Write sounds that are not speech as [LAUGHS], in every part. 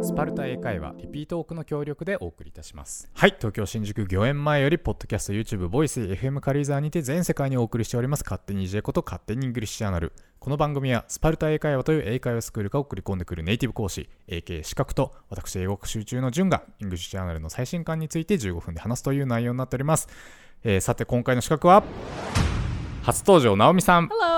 スパルタ英会話リピートオークの協力でお送りいたします。はい東京新宿御苑前よりポッドキャスト YouTube ボイス FM 軽井沢にて全世界にお送りしております勝手に J こと勝手にイングリッシュアナル。この番組はスパルタ英会話という英会話スクールが送り込んでくるネイティブ講師 AK 資格と私英語学習中のジュンがイングリッシュジャーナルの最新刊について15分で話すという内容になっております、えーさて今回の刺客は初登場ナオミさん。Hello.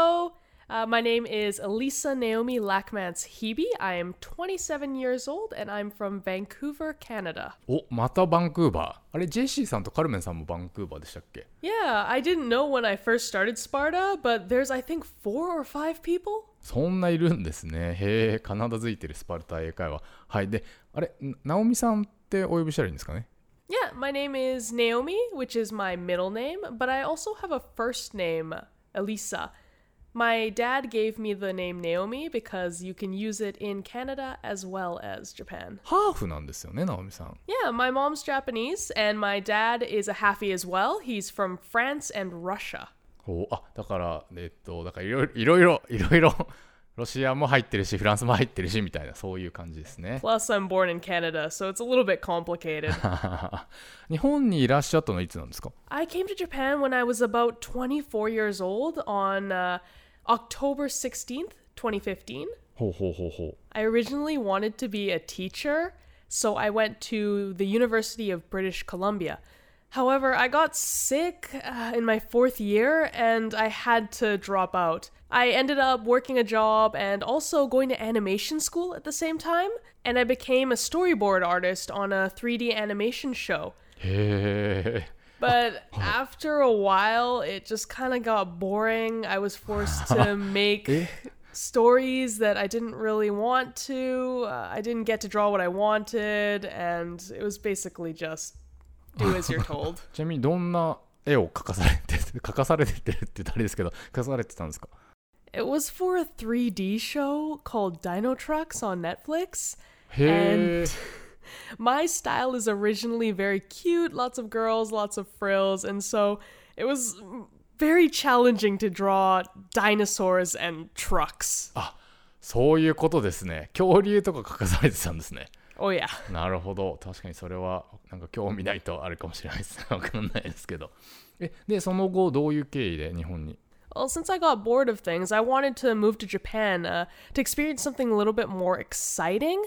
Uh, my name is Elisa Naomi Lackmans Hebe. I am 27 years old and I'm from Vancouver, Canada. おまたバンクーバーあれジェシーさんとカルメンさんもバンクーバーでしたっけ Yeah, I didn't know when I first started Sparta, but there's, I think, four or five people. そんないるんですね。へえ、カナダ付いてるスパルタ英会話。はい。で、あれ、なナオミさんってお呼びしたらいいんですかね Yeah, my name is Naomi, which is my middle name, but I also have a first name, Elisa. My dad gave me the name Naomi because you can use it in Canada as well as Japan. ハーフなんですよね、ナオミさん。 Yeah, my mom's Japanese, and my dad is a halfie as well. He's from France and Russia. おあ、だから、えっと、だからいろいろ、いろいろ、いろいろ、 ロシアも入ってるし、フランスも入ってるし、みたいな、そういう感じですね。Plus, I'm born in Canada, so it's a little bit complicated. 日本にいらっしゃったのはいつなんですか I came to Japan when I was about 24 years old on uh, October 16th, 2015. ほうほうほうほう。I originally wanted to be a teacher, so I went to the University of British Columbia. However, I got sick uh, in my fourth year and I had to drop out. I ended up working a job and also going to animation school at the same time, and I became a storyboard artist on a 3D animation show. [LAUGHS] But after a while, it just kind of got boring. I was forced to [LAUGHS] make stories that I didn't really want to. Uh, I didn't get to draw what I wanted, and it was basically just do as you're told. [LAUGHS] ちなみに、どんな絵を描かされて、描かされてるって言ったらあれですけど、描かされてたんですか [LAUGHS] It was for a 3D show called Dino Trucks on Netflix. へえ。 [LAUGHS] My style is originally very cute, lots of girls, lots of frills, and so it was very challenging to draw dinosaurs and trucks. そういうことですね。恐竜とか描かされてたんですね。 Oh, yeah. なるほど確かにそれはなんか興味ないとあるかもしれないですわかんないですけどえでその後どういう経緯で日本に Well, since I got bored of things, I wanted to move to Japan uh, to experience something a little bit more exciting.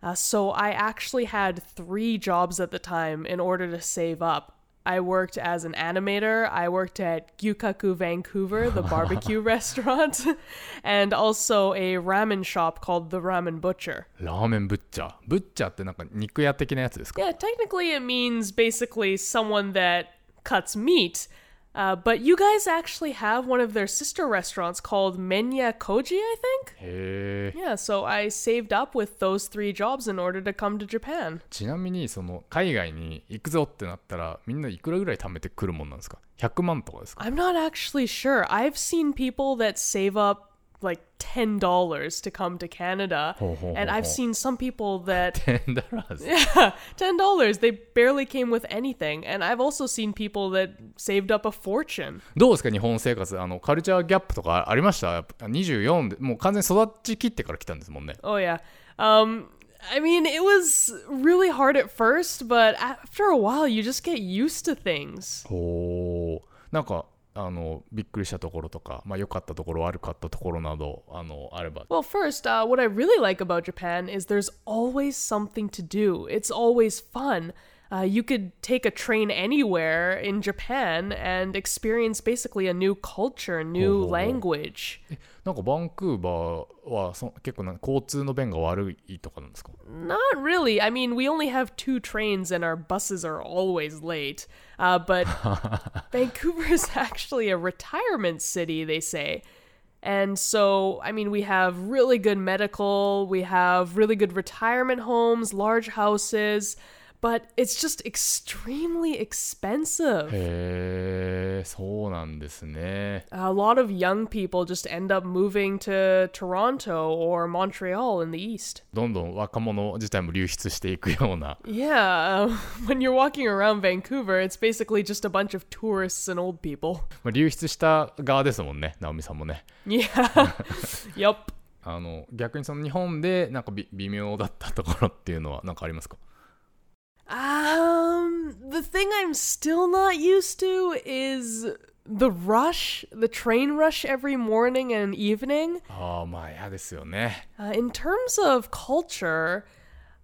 Uh, so I actually had three jobs at the time in order to save up. I worked as an animator. I worked at Gyukaku Vancouver, the [LAUGHS] barbecue restaurant, [LAUGHS] and also a ramen shop called The Ramen Butcher. Ramen Butcher. Butcher ってなんか肉屋的なやつですか Yeah, technically it means basically someone that cuts meat. Uh, but you guys actually have one of their sister restaurants called Menya Koji, I think? へえ Yeah, so I saved up with those three jobs in order to come to Japan. ちなみにその海外に行くぞってなったらみんないくらぐらい貯めてくるもんなんですか100万とかですか I'm not actually sure. I've seen people that save up like ten dollars to come to Canada, ho, ho, and I've seen some people that [LAUGHS] ten dollars, [LAUGHS] yeah, ten dollars. They barely came with anything, and I've also seen people that saved up a fortune. どうですか日本生活あのカルチャーギャップとかありました？二十四でもう完全に育ちきってから来たんですもんね。Oh yeah, um. I mean, it was really hard at first, but after a while, you just get used to things. Oh. おお、なんかあのびっくりしたところとか、まあ、良かったところ悪かったところなどあのあれば Well, first, uh, what I really like about Japan is there's always something to do. It's always fun. Uh, you could take a train anywhere in Japan and experience basically a new culture, new ho, ho. language. なんかバンクーバーはそ結構なんか交通の便が悪いとかなんですか Not really. I mean, we only have two trains and our buses are always late. Uh, but [LAUGHS] Vancouver is [LAUGHS] actually a retirement city, they say. And so, I mean, we have really good medical, we have really good retirement homes, large houses. but it's just extremely expensive. へえそうなんですね A lot of young people just end up moving to Toronto or Montreal in the east. どんどん若者自体も流出していくような Yeah, uh, [LAUGHS] when you're walking around Vancouver, it's basically just a bunch of tourists and old people. まあ流出した側ですもんね直美さんもね Yeah. [LAUGHS] yup. あの逆にその日本でなんかび微妙だったところっていうのは何かありますか um, the thing I'm still not used to is the rush, the train rush every morning and evening. Oh my, uh, In terms of culture,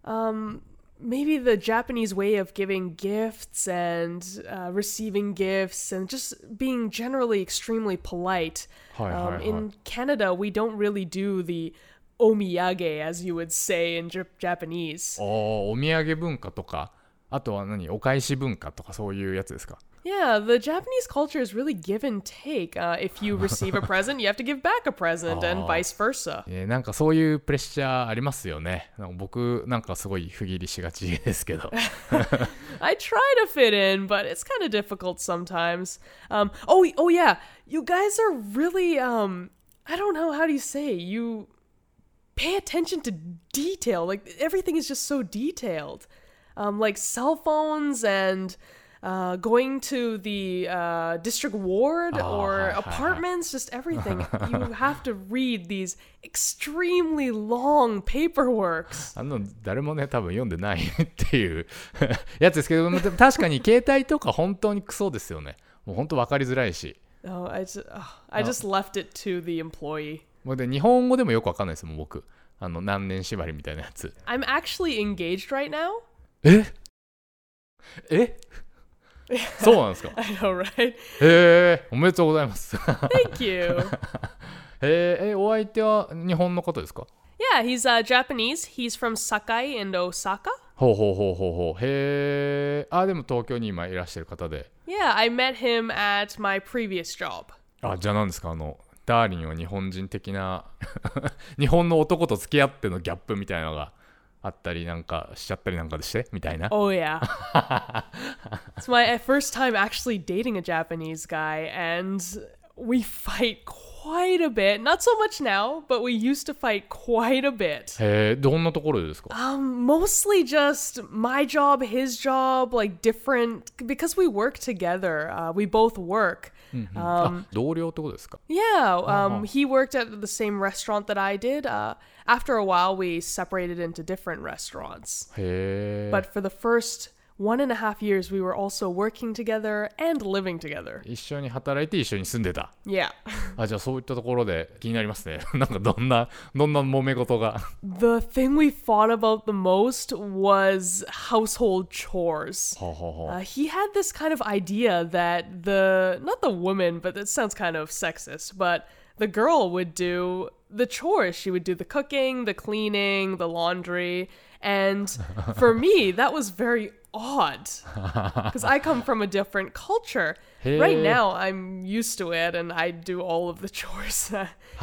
um, maybe the Japanese way of giving gifts and uh, receiving gifts and just being generally extremely polite. Um, in Canada, we don't really do the omiyage, as you would say in Jap- Japanese. おお土産文化とかあとは何お返し文化とかそういうやつですか Yeah, the Japanese culture is really give and take. Uh, if you receive [LAUGHS] a present, you have to give back a present, and Aw. vice versa. えーなんかそういうプレッシャーありますよねなんか僕なんかすごい不義理しがちですけど [LAUGHS] [LAUGHS] I try to fit in, but it's kind of difficult sometimes. Um, oh, oh yeah, you guys are really um, I don't know how do you say you pay attention to detail. Like everything is just so detailed. Um, like cell phones and uh, going to the uh, district ward Oh, or hi, hi, hi. apartments, just everything. [LAUGHS] you have to read these extremely long paperworks. [LAUGHS] あの誰もね多分読んでないっていうやつですけどでも確かに携帯とか本当にクソですよねもう本当分かりづらいし Oh, [LAUGHS] I just, oh, I No. just left it to the employee. もうで日本語でもよく分かんないですもん僕あの何年縛りみたいなやつ I'm actually engaged right now. ええそうなんですか I know, right? へえおめでとうございます Thank you. へええお相手は日本の方ですか yeah, he's uh, Japanese. He's from Sakai in Osaka. ほうほうほうほうほうへえあでも東京に今いらっしゃる方で Yeah, I met him at my previous job. あじゃあ何ですかあのダーリンは日本人的な日本の男と付き合ってのギャップみたいなのがあったりなんかしちゃったりなんかでしてみたいな Oh, yeah. it's my uh, first time actually dating a Japanese guy, and we fight quite a bit. Not so much now, but we used to fight quite a bit. へえどんなところでですか Um, mostly just my job, his job, like different because we work together. Uh, we both work. mhm Um, ah, yeah, oh, oh. um, he worked at the same restaurant that I did. Uh, after a while, we separated into different restaurants. Hey. But for the first one and a half years, we were also working together and living together. 一緒に働いて一緒に住んでた Yeah. [LAUGHS] あじゃあそういったところで気になりますねなんかどんなどんな揉め事が the [LAUGHS] thing we fought about the most was household chores. ほうほうほう Uh, he had this kind of idea that the not the woman, but that sounds kind of sexist, but the girl would do the chores. She would do the cooking, the cleaning, the laundry, and for me that was very odd [LAUGHS] because I come from a different culture. Right Hey. now I'm used to it and I do all of the chores. [LAUGHS]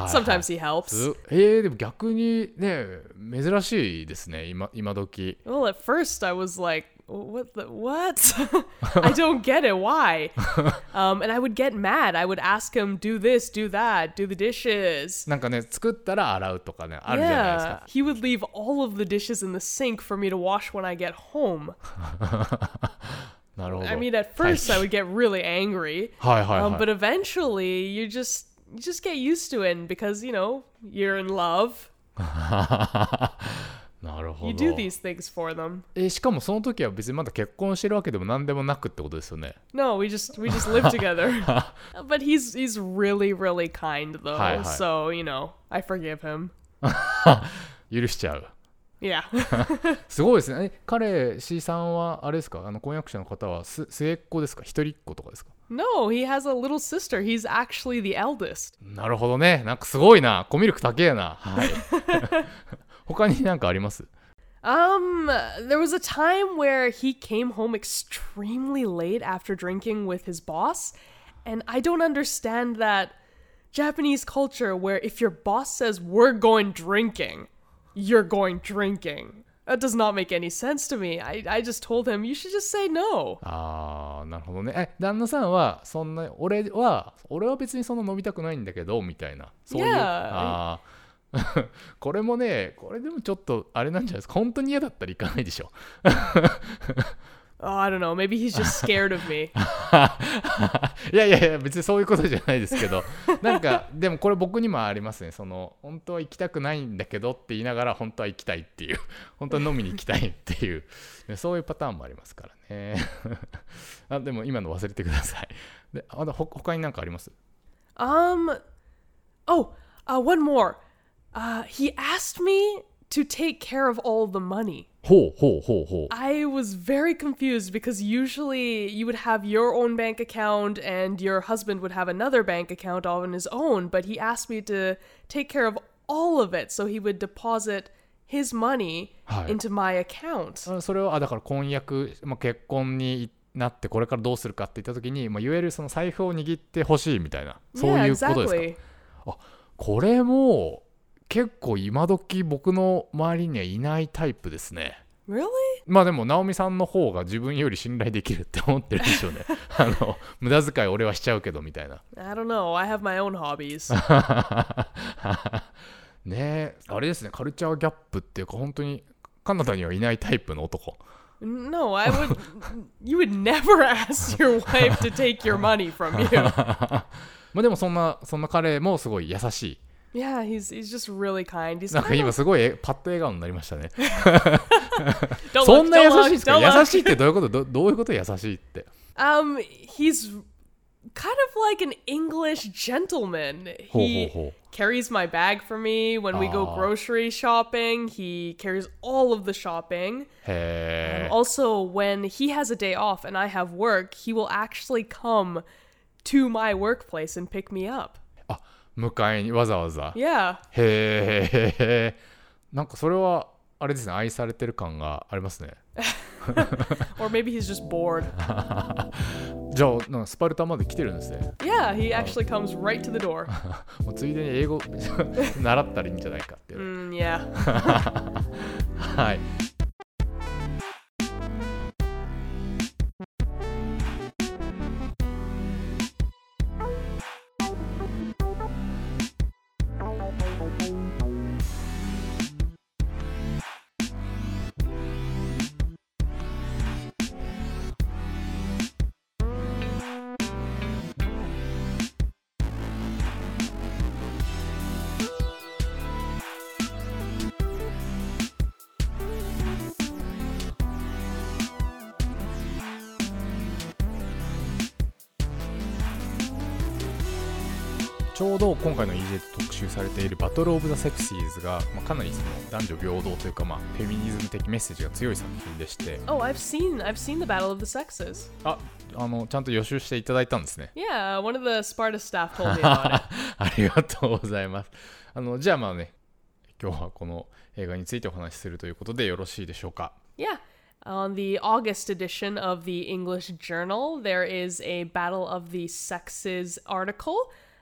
Sometimes he helps. すえー、でも逆にね珍しいですね今今時 Well, at first I was like, "What the what? [LAUGHS] [LAUGHS] I don't get it. Why?" [LAUGHS] um, and I would get mad. I would ask him, "Do this, do that, do the dishes." なんかね作ったら洗うとかねあるじゃないです Yeah, か he would leave all of the dishes in the sink for me to wash when I get home. なるほど I mean, at first I would get really angry, はいはいはい、 um, but eventually you just you just get used to it and because you know you're in love. なるほ You ど do these things for them. えしかもその時は別にまだ結婚してるわけでも何でもなくってことですよね No, we just we just live together. but he's he's really really kind though. Hi, hi. So, you know, I forgive him. 許しちゃう Yeah. すごいですねえ彼 C さんはあれですかあの婚約者の方はす末っ子ですか一人っ子とかですか no, he has a little sister. He's actually the eldest. なるほどねなんかすごいなコミュ力高えなはい他になんかあります Um, there was a time where he came home extremely late after drinking with his boss, and I don't understand that Japanese culture where if your boss says we're going drinking, you're going drinking. That does not make any sense to me. I, I just told him, you should just say no. ああなるほどねえ旦那さんはそんな俺は俺は別にそんな飲みたくないんだけどみたいなそういう Yeah. あー [LAUGHS] これもねこれでもちょっとあれなんじゃないですか。本当に嫌だったら行かないでしょ。Oh, I don't know. Maybe he's just scared of me. [LAUGHS] いやいやいや別にそういうことじゃないですけど。なんかでもこれ僕にもありますね。その本当は行きたくないんだけどって言いながら本当は行きたいっていう。本当は飲みに行きたいっていう。ねそういうパターンもありますからね。[LAUGHS] あでも今の忘れてください。であとほ他に何かあります？Um, oh, uh, one more. Uh, he asked me to take care of all the money. ほうほうほうほう I was very confused because usually you would have your own bank account and your husband would have another bank account all on his own, but he asked me to take care of all of it. So he would deposit his money はい into my account. あそれをあだから婚約、まあ、結婚になってこれからどうするかって言った時に、まあ、いわゆるその財布を握ってほしいみたいなそう yeah, いうことですか exactly. これも 結構今時僕の周りにはいないタイプですね Really? まあでも直美さんの方が自分より信頼できるって思ってるでしょうね [LAUGHS] あの無駄遣い俺はしちゃうけどみたいな I don't know. I have my own hobbies. [LAUGHS] ねえあれですねカルチャーギャップっていうか本当にカナダにはいないタイプの男 no, I would. [LAUGHS] you would never ask your wife to take your money from you. まあでもそんなそんな彼もすごい優しい Yeah, he's he's just really kind. He's なんか kind 今 of, すごいえパッと笑顔になりましたね don't そ look, んな don't 優しい look, ですか don't look. 優しいってどういうことどどういうこと優しいって Um, he's kind of like an English gentleman. Ho, He ho, ho. carries my bag for me when we go Ah. grocery shopping. He carries all of the shopping. へえ Also, when he has a day off and I have work, he will actually come to my workplace and pick me up. あ迎えにわざわざ Yeah. へえなんかそれはあれですね愛されてる感がありますね [LAUGHS] Or maybe he's just bored. [LAUGHS] じゃあなんかスパルタまで来てるんですね Yeah, he actually comes right to the door. [LAUGHS] もうついでに英語習ったらいいんじゃないかっていう、Mm, yeah. はいちょうど今回の EJ で特集されているバトル・オブ・ザ・セクシーズが、まあ、かなりその男女平等というか、まあ、フェミニズム的メッセージが強い作品でして Oh, I've seen I've seen the Battle of the Sexes. ああのちゃんと予習していただいたんですね Yeah, one of the Sparta staff told me about it. ありがとうございますあのじゃあまあね今日はこの映画についてお話しするということでよろしいでしょうか Yeah. On the August edition of the English Journal, there is a Battle of the Sexes article,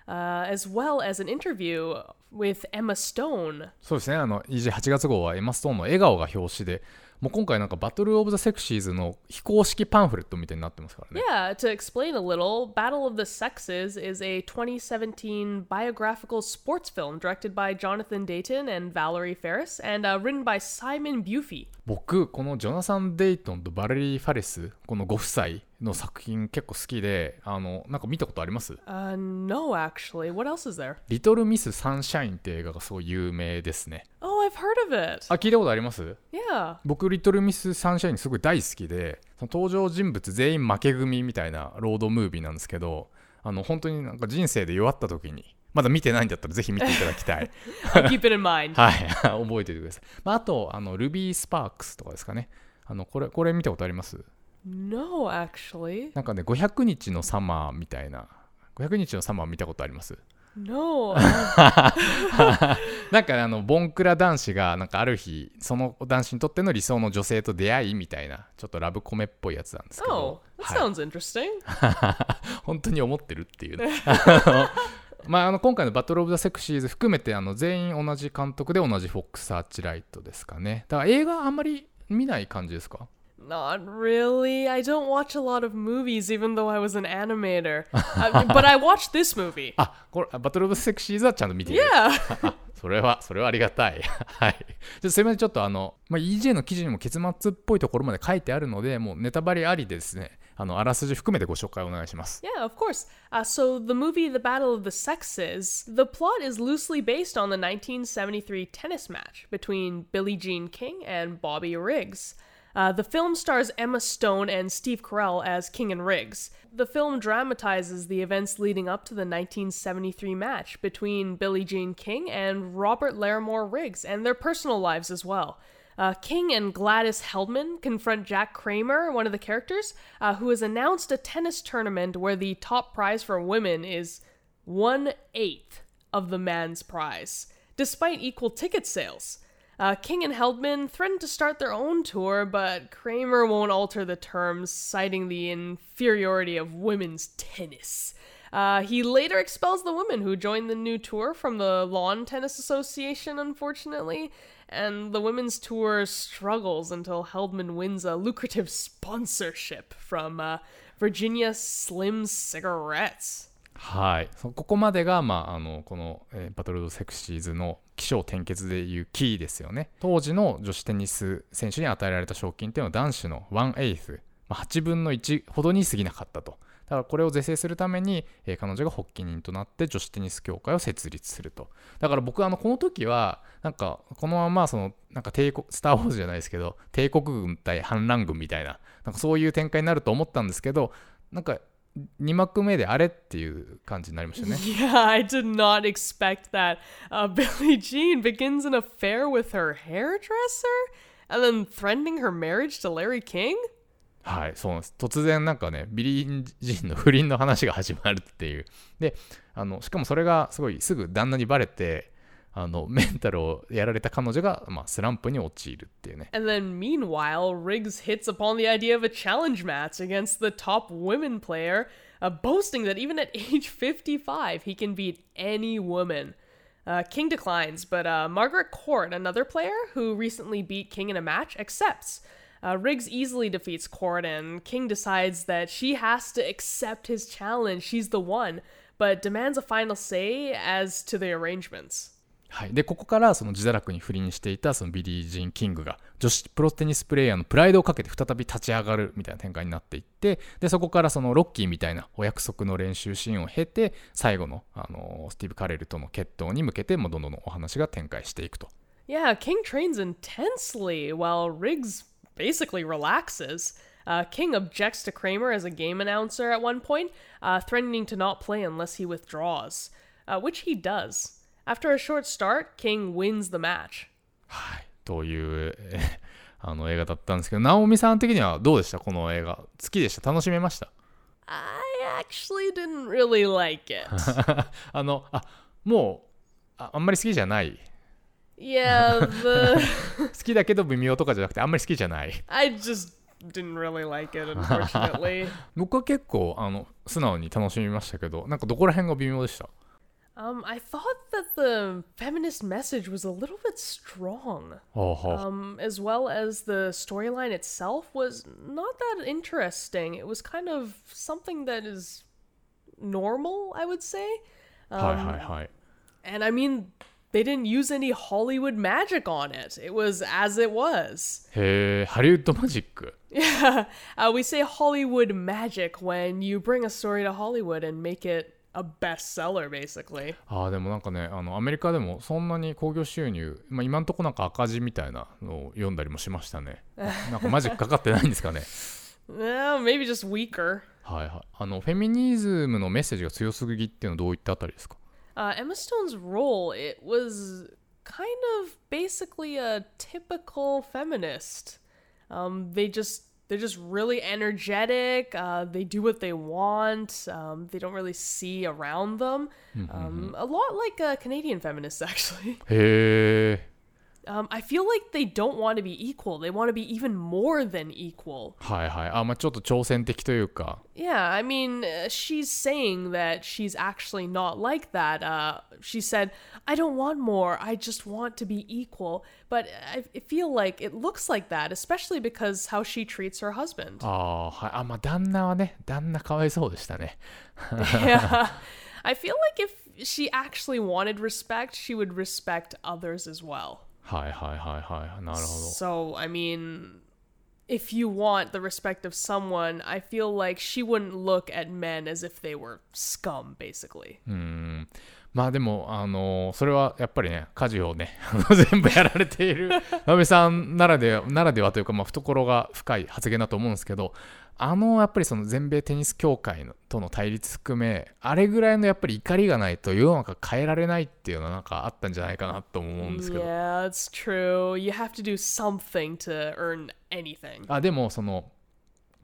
uh, as well as an interview with Emma Stone. そうですねあの EJ8 月号はエマ・ストーンの笑顔が表紙でもう今回なんかバトル・オブ・ザ・セクシーズの非公式パンフレットみたいになってますからね Yeah, to explain a little, Battle of the Sexes is a 2017 biographical sports film directed by Jonathan Dayton and Valerie Ferris and uh, written by Simon Bufey. 僕このジョナサン・デイトンとバレリー・ファレスこのご夫妻の作品結構好きであのなんか見たことあります Uh, no, actually. What else is there? リトル・ミス・サンシャインって映画がすごい有名ですね Oh, I've heard of it. あ聞いたことあります？Yeah. 僕リトル・ミス・サンシャインすごい大好きでその登場人物全員負け組みたいなロードムービーなんですけどあの本当になんか人生で弱った時にまだ見てないんだったらぜひ見ていただきたい [LAUGHS] keep it in mind. [LAUGHS] はい [LAUGHS] 覚えておいてください、まあ、あとあのルビー・スパークスとかですかねあのこれこれ見たことあります？No, actually. なんかね500日のサマーみたいな500日のサマー見たことあります？No. [LAUGHS] なんかねあのボンクラ男子がなんかある日その男子にとっての理想の女性と出会いみたいなちょっとラブコメっぽいやつなんですけ oh, ど、that はい。sounds interesting. [LAUGHS] 本当に思ってるっていうね。[LAUGHS] まあ、あの今回のバトル・オブ・ザ・セクシーズ含めてあの全員同じ監督で同じフォックス・アーチライトですかね。だから映画あんまり見ない感じですか？Not really. I don't watch a lot of movies, even though I was an animator. I but I watched this movie. あこれバトル・オブ・ザ・セクシーズはちゃんと見ている Yeah. あそれはそれはありがたいはいじゃあすいませんちょっとあの、まあ、EJ の記事にも結末っぽいところまで書いてあるのでもうネタバレありでですねあのあらすじ含めてご紹介お願いします Yeah, of course. Uh, so, the movie The Battle of the Sexes, the plot is loosely based on the 1973 tennis match between Billie Jean King and Bobby Riggs. Uh, the film stars Emma Stone and Steve Carell as King and Riggs. The film dramatizes the events leading up to the 1973 match between Billie Jean King and Robert Larimore Riggs and their personal lives as well. Uh, King and Gladys Heldman confront Jack Kramer, one of the characters, uh, who has announced a tennis tournament where the top prize for women is one eighth of the man's prize, despite equal ticket sales. Uh, King and Heldman threaten to start their own tour, but Kramer won't alter the terms, citing the inferiority of women's tennis. Uh, he later expels the women who joined the new tour from the Lawn Tennis Association, unfortunately, and the women's tour struggles until Heldman wins a lucrative sponsorship from uh, Virginia Slim Cigarettes. はいそここまでが、まあ、あのこの、えーバトル・オブ・セクシーズの 起承転結でいうキーですよね。当時の女子テニス選手に与えられた賞金っていうのは男子の1 8まあ、8分の1ほどに過ぎなかったと。だからこれを是正するために、えー彼女が発起人となって女子テニス協会を設立すると。だから僕あのこの時はなんかこのままそのなんか帝国スター・ウォーズじゃないですけど帝国軍対反乱軍みたいななんかそういう展開になると思ったんですけどなんか2幕目であれっていう感じになりましたね Yeah, I did not expect that. Uh, Billie Jean begins an affair with her hairdresser and then threatening her marriage to Larry King? はい、そうなんです。突然なんかね、ビリー・ジンの不倫の話が始まるっていう。で、あのしかもそれがすごいすぐ旦那にバレて、あのメンタルをやられた彼女が、まあ、スランプに陥るっていうね。 And [LAUGHS] then, meanwhile, Riggs hits upon the idea of a challenge match against the top women player, uh, boasting that even at [LAUGHS] age 55, he can beat any woman. Uh, King declines, but uh, Margaret Court, another player who recently beat King in a match, accepts. Uh, Riggs easily defeats Court, and King decides that she has to accept his challenge. She's the one, but demands a final say as to the arrangements. はい、でここからその自堕落に不倫していたそのビリー・ジーン・キングが女子プロテニスプレーヤーのプライドをかけて再び立ち上がるみたいな展開になっていってでそこからそのロッキーみたいなお約束の練習シーンを経て最後のあのスティーブ・カレルとの決闘に向けてもうどんどんお話が展開していくと。Yeah, King trains intensely while Riggs basically relaxes. Uh, King objects to Kramer as a game announcer at one point, uh, threatening to not play unless he withdraws, uh, which he does. After a short start, King wins the match. はい、というえーあの映画だったんですけど直美さん的にはどうでした？この映画。好きでした？楽しめました？I actually didn't really like it. [LAUGHS] あのあもうああんまり好きじゃない。Yeah, the [LAUGHS] 好きだけど微妙とかじゃなくてあんまり好きじゃない。I just didn't really like it, unfortunately. [LAUGHS] 僕は結構あの素直に楽しみましたけどなんかどこら辺が微妙でした？Um, I thought that the feminist message was a little bit strong. Oh. Um, as well as the storyline itself was not that interesting. It was kind of something that is normal, I would say. Um, hi, hi, um, hi. And I mean, they didn't use any Hollywood magic on it. It was as it was. Hey, Hollywood magic. Yeah, [LAUGHS] uh, we say Hollywood magic when you bring a story to Hollywood and make it a bestseller, basically. ああ、でもなんかね、あのアメリカでもそんなに興行収入、まあ、今んとこなんか赤字みたいなのを読んだりもしましたね。[LAUGHS] なんかマジックかかってないんですかね。Eh, maybe just weaker. はいはい。あの、フェミニズムのメッセージが強すぎっていうのはどういったあたりですか？Uh, Emma Stone's role, it was kind of basically a typical feminist. Um, they just they're just really energetic. Uh, they do what they want. Um, they don't really see around them. Um, a lot like uh, Canadian feminists, [LAUGHS] actually. へえ。um, I feel like they don't want to be equal. They want to be even more than equal. はいはいあまあちょっと挑戦的というか Yeah, I mean, uh, she's saying that she's actually not like that. Uh, she said, I don't want more, I just want to be equal. But I, I feel like it looks like that, especially because how she treats her husband. あーはいあまあ旦那はね旦那かわいそうでしたね yeah. [LAUGHS] I feel like if she actually wanted respect, she would respect others as well. はいはいはいはいなるほど So, I mean, if you want the respect of someone, I feel like she wouldn't look at men as if they were scum, basically. まあでも、あのそれはやっぱりね、家事をね、全部やられている、直美さんならではならではというか、まあ、懐が深い発言だと思うんですけど、あのやっぱりその全米テニス協会のとの対立含め、あれぐらいのやっぱり怒りがないと世の中変えられないっていうのはなんかあったんじゃないかなと思うんですけど、Yeah, it's true. You have to do something to earn anything. あでもその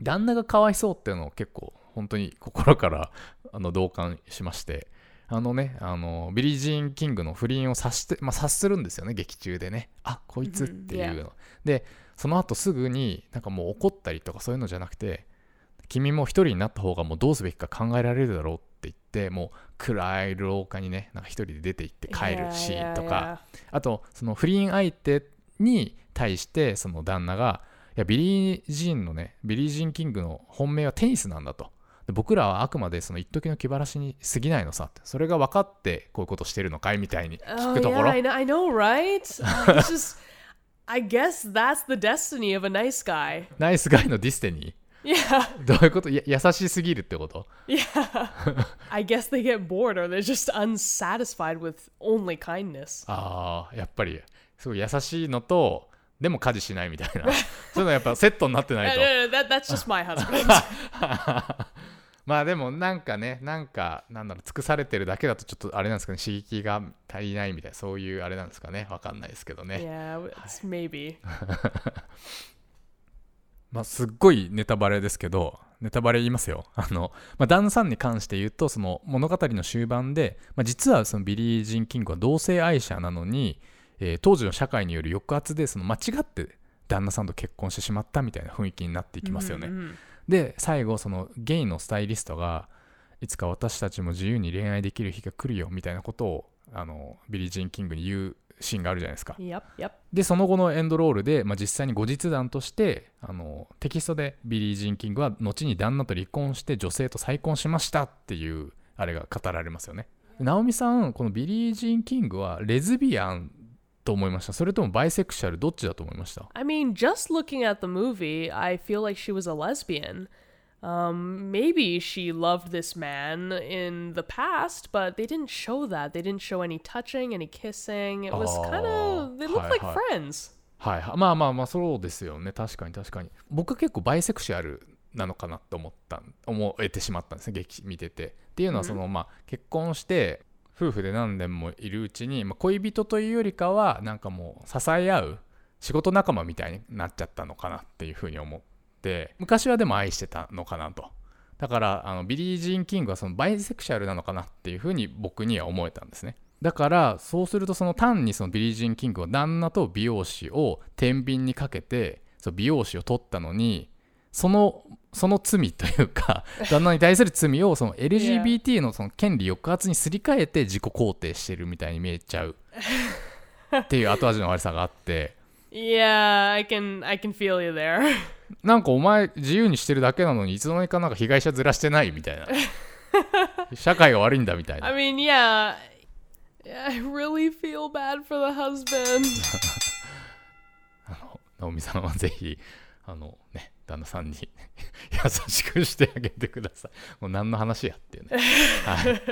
旦那がかわいそうっていうのを結構本当に心からあの同感しましてあのねあのビリー・ジーン・キングの不倫を察して、まあ、察するんですよね劇中でね。あこいつっていうの、でその後すぐになんかもう怒ったりとかそういうのじゃなくて君も一人になった方がもうどうすべきか考えられるだろうって言ってもう暗い廊下にねなんか一人で出て行って帰るシーンとか、あとその不倫相手に対してその旦那がいやビリー・ジーンのねビリー・ジーン・キングの本命はテニスなんだと。で僕らはあくまでその一時の気晴らしに過ぎないのさそれが分かってこういうことしてるのかいみたいに Oh, 聞くとこ yeah, ろ、I know, I know right? Uh, just, I guess that's the destiny of a nice guy. nice guy の destiny Yeah, どういうことや優しすぎるってこと yeah. I guess they get bored or they're just unsatisfied with only kindness. ああやっぱりすごい優しいのとでも家事しないみたいなそういうのやっぱセットになってない No, と no, no, that, that's just my husband. まあでもなんかねなんかなんだろう尽くされてるだけだとちょっとあれなんですかね刺激が足りないみたいなそういうあれなんですかねわかんないですけどね、yeah, it's maybe. [LAUGHS] まあすっごいネタバレですけどネタバレ言いますよ [LAUGHS] あの、まあ、旦那さんに関して言うとその物語の終盤で、まあ、実はそのビリー・ジーン・キングは同性愛者なのに、えー当時の社会による抑圧でその間違って旦那さんと結婚してしまったみたいな雰囲気になっていきますよね、Mhm. で最後そのゲイのスタイリストがいつか私たちも自由に恋愛できる日が来るよみたいなことをあのビリー・ジーン・キングに言うシーンがあるじゃないですか Yep, yep. でその後のエンドロールで、まあ、実際に後日談としてあのテキストでビリー・ジーン・キングは後に旦那と離婚して女性と再婚しましたっていうあれが語られますよねナオミさんこのビリー・ジーン・キングはレズビアンと思いましたそれともバイセクシャルどっちだと思いました I mean, just looking at the movie, I feel like she was a lesbian. Um, maybe she loved this man in the past, but they didn't show that. They didn't show any touching, any kissing. It was kind of, they looked like friends. はいはいまあまあまあそうですよね確かに確かに僕は結構バイセクシャルなのかなと思った思えてしまったんですね劇見ててっていうのはその、まあ結婚して夫婦で何年もいるうちに、まあ、恋人というよりかはなんかもう支え合う仕事仲間みたいになっちゃったのかなっていうふうに思って昔はでも愛してたのかなと。だからあのビリー・ジーン・キングはそのバイセクシャルなのかなっていうふうに僕には思えたんですね。だからそうするとその単にそのビリー・ジーン・キングは旦那と美容師を天秤にかけてそう美容師を取ったのにそのその罪というか [LAUGHS] 旦那に対する罪をその LGBT のその権利抑圧にすり替えて自己肯定してるみたいに見えちゃう。っていう後味の悪さがあって。Yeah, I can, I can feel you there. [LAUGHS] なんかお前自由にしてるだけなのにいつの間にかなんか被害者ずらしてないみたいな。[LAUGHS] 社会が悪いんだみたい I な mean, yeah, I really feel bad for the husband. 直美さんはぜひあのね旦那さんに [LAUGHS] 優しくしてあげてください。もう何の話やっていうね、[LAUGHS] はい、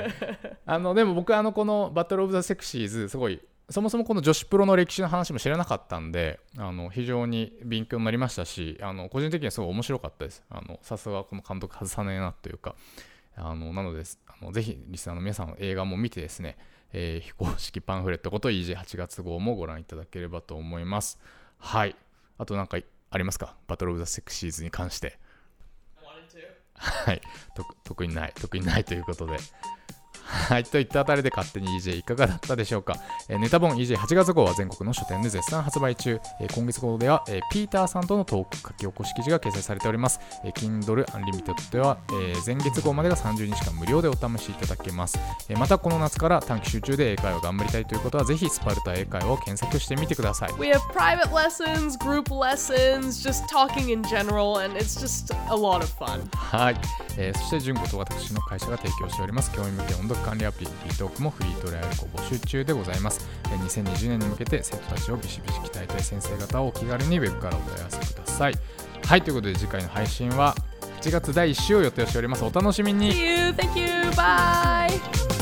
あのでも僕あのこの「バトル・オブ・ザ・セクシーズ」すごいそもそもこの女子プロの歴史の話も知らなかったんであの非常に勉強になりましたしあの個人的にはすごい面白かったです。あのさすがこの監督外さねえなというか。あのなのであのぜひリスナーの皆さんの映画も見てですね、えー非公式パンフレットこと EJ8 月号もご覧いただければと思います。はい。あと何かありますか？バトル・オブ・ザ・セクシーズに関して。はい、と特にない、特にないということで。はい、といったあたりで勝手に EJ いかがだったでしょうか？えーネタ本 EJ8 月号は全国の書店で絶賛発売中。えー今月号では、えーピーターさんとのトーク書き起こし記事が掲載されております。えー Kindle Unlimited では、えー前月号までが30日間無料でお試しいただけます。えーまたこの夏から短期集中で英会話を頑張りたいということはぜひスパルタ英会話を検索してみてください。We have private lessons, group lessons, just talking in general, and it's just a lot of fun. はい、えーそして純子と私の会社が提供しております教員向け音読管理アプリ e トークもフリートライアルを募集中でございます、2020年に向けて生徒たちをビシビシ鍛えたい先生方をお気軽にウェブからお問い合わせくださいはいということで次回の配信は8月第1週を予定しておりますお楽しみに See you. Thank you. Bye.